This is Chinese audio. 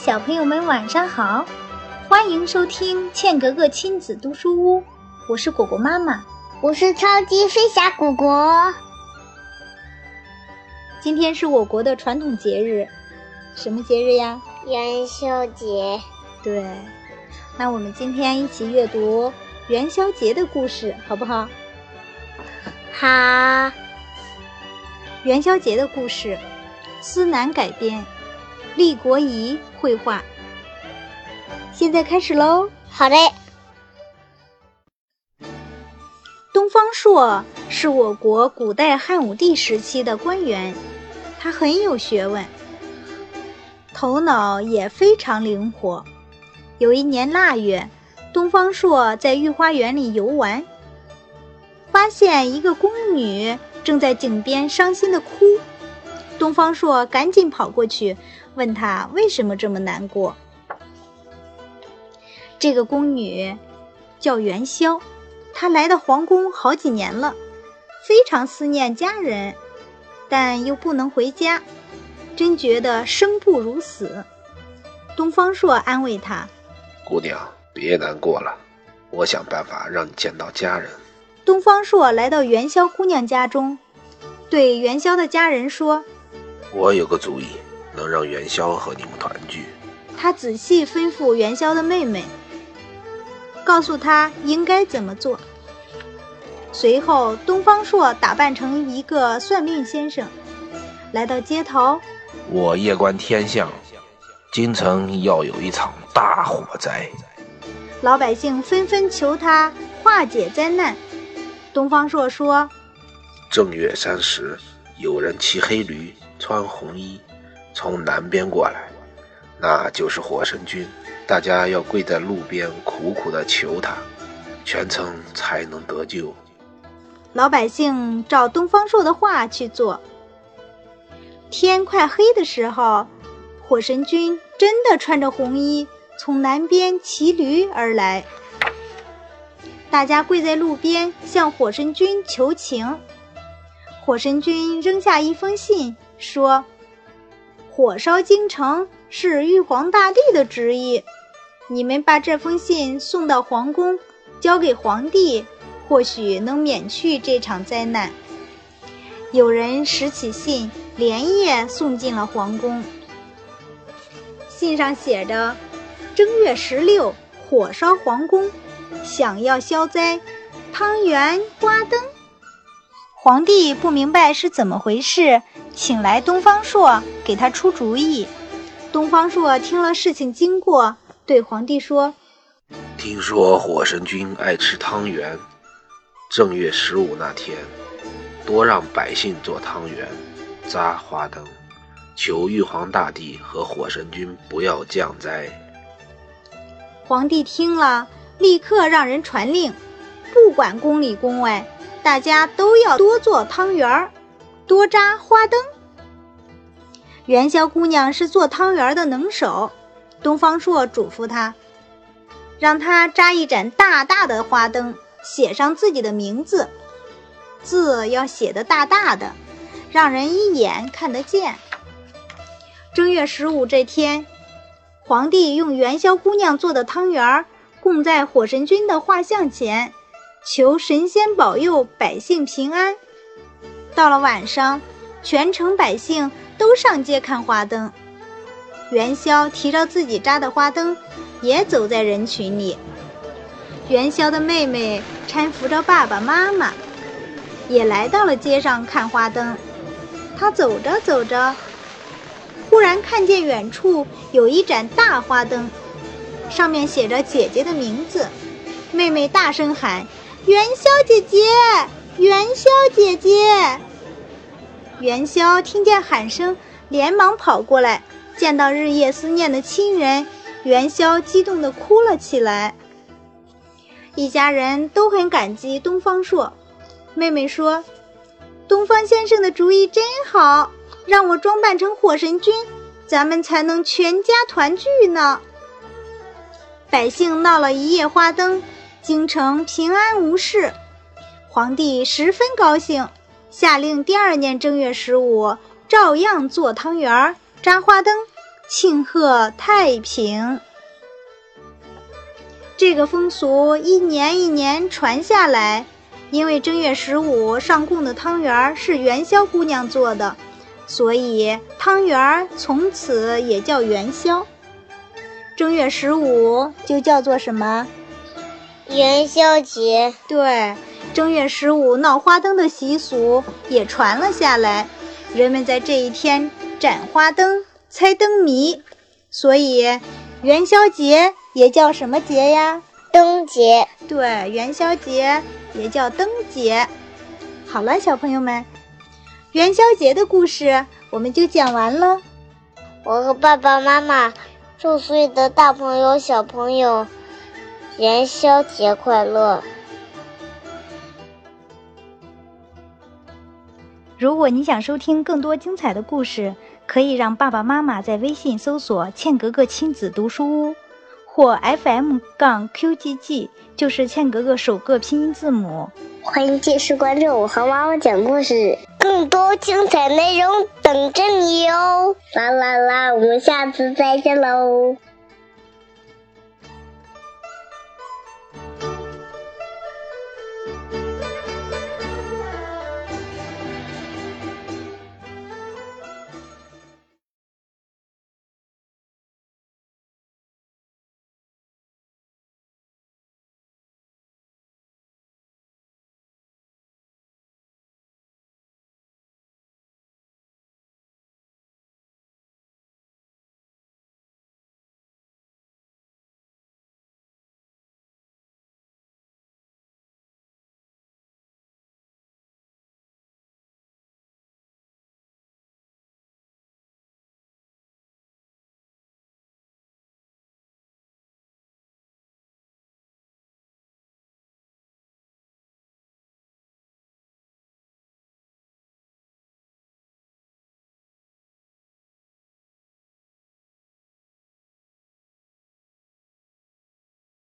小朋友们晚上好，欢迎收听茜格格亲子读书屋，我是果果妈妈，我是超级飞侠果果。今天是我国的传统节日，什么节日呀？元宵节。对，那我们今天一起阅读元宵节的故事，好不好？好。元宵节的故事，思南改编。厉国仪绘画。现在开始喽。好嘞。东方朔是我国古代汉武帝时期的官员，他很有学问，头脑也非常灵活。有一年腊月，东方朔在御花园里游玩，发现一个宫女正在井边伤心的哭。东方朔赶紧跑过去。问他为什么这么难过？这个宫女叫元宵，她来到皇宫好几年了，非常思念家人，但又不能回家，真觉得生不如死。东方朔安慰她：“姑娘，别难过了，我想办法让你见到家人。”东方朔来到元宵姑娘家中，对元宵的家人说：“我有个主意。”能让元宵和你们团聚。他仔细吩咐元宵的妹妹，告诉他应该怎么做。随后，东方朔打扮成一个算命先生，来到街头。我夜观天象，京城要有一场大火灾。老百姓纷纷求他化解灾难。东方朔说：“正月三十，有人骑黑驴，穿红衣。”从南边过来，那就是火神君。大家要跪在路边，苦苦的求他，全程才能得救。老百姓照东方朔的话去做。天快黑的时候，火神君真的穿着红衣从南边骑驴而来。大家跪在路边向火神君求情。火神君扔下一封信，说。火烧京城是玉皇大帝的旨意，你们把这封信送到皇宫，交给皇帝，或许能免去这场灾难。有人拾起信，连夜送进了皇宫。信上写着：“正月十六，火烧皇宫，想要消灾，汤圆花灯。”皇帝不明白是怎么回事，请来东方朔给他出主意。东方朔听了事情经过，对皇帝说：“听说火神君爱吃汤圆，正月十五那天，多让百姓做汤圆，扎花灯，求玉皇大帝和火神君不要降灾。”皇帝听了，立刻让人传令，不管宫里宫外。大家都要多做汤圆儿，多扎花灯。元宵姑娘是做汤圆的能手，东方朔嘱咐她，让她扎一盏大大的花灯，写上自己的名字，字要写的大大的，让人一眼看得见。正月十五这天，皇帝用元宵姑娘做的汤圆儿供在火神君的画像前。求神仙保佑百姓平安。到了晚上，全城百姓都上街看花灯。元宵提着自己扎的花灯，也走在人群里。元宵的妹妹搀扶着爸爸妈妈，也来到了街上看花灯。她走着走着，忽然看见远处有一盏大花灯，上面写着姐姐的名字。妹妹大声喊。元宵姐姐，元宵姐姐。元宵听见喊声，连忙跑过来，见到日夜思念的亲人，元宵激动地哭了起来。一家人都很感激东方朔。妹妹说：“东方先生的主意真好，让我装扮成火神君，咱们才能全家团聚呢。”百姓闹了一夜花灯。京城平安无事，皇帝十分高兴，下令第二年正月十五照样做汤圆儿、扎花灯，庆贺太平。这个风俗一年一年传下来，因为正月十五上供的汤圆是元宵姑娘做的，所以汤圆从此也叫元宵。正月十五就叫做什么？元宵节。对，正月十五闹花灯的习俗也传了下来，人们在这一天展花灯、猜灯谜，所以元宵节也叫什么节呀？灯节。对，元宵节也叫灯节。好了，小朋友们，元宵节的故事我们就讲完了。我和爸爸妈妈。祝所有的大朋友、小朋友元宵节快乐！如果你想收听更多精彩的故事，可以让爸爸妈妈在微信搜索“茜格格亲子读书屋”或 FM 杠 QGG，就是茜格格首个拼音字母。欢迎继续关注我和妈妈讲故事，更多精彩内容等着你哦！啦啦啦，我们下次再见喽。